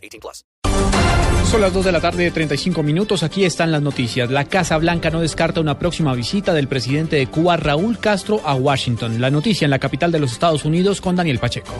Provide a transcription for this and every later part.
18 plus. Son las 2 de la tarde de 35 minutos. Aquí están las noticias. La Casa Blanca no descarta una próxima visita del presidente de Cuba, Raúl Castro, a Washington. La noticia en la capital de los Estados Unidos con Daniel Pacheco.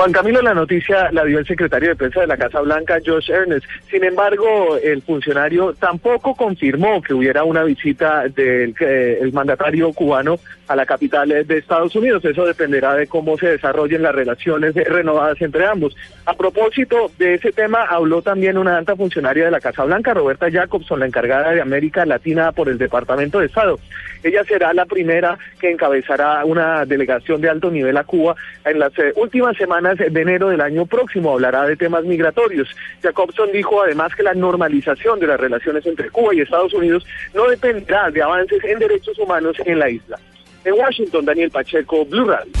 Juan Camilo, la noticia la dio el secretario de prensa de la Casa Blanca, Josh Ernest. Sin embargo, el funcionario tampoco confirmó que hubiera una visita del eh, el mandatario cubano a la capital de Estados Unidos. Eso dependerá de cómo se desarrollen las relaciones renovadas entre ambos. A propósito de ese tema, habló también una alta funcionaria de la Casa Blanca, Roberta Jacobson, la encargada de América Latina por el Departamento de Estado. Ella será la primera que encabezará una delegación de alto nivel a Cuba en las eh, últimas de enero del año próximo. Hablará de temas migratorios. Jacobson dijo además que la normalización de las relaciones entre Cuba y Estados Unidos no dependerá de avances en derechos humanos en la isla. En Washington, Daniel Pacheco, Blue Radio.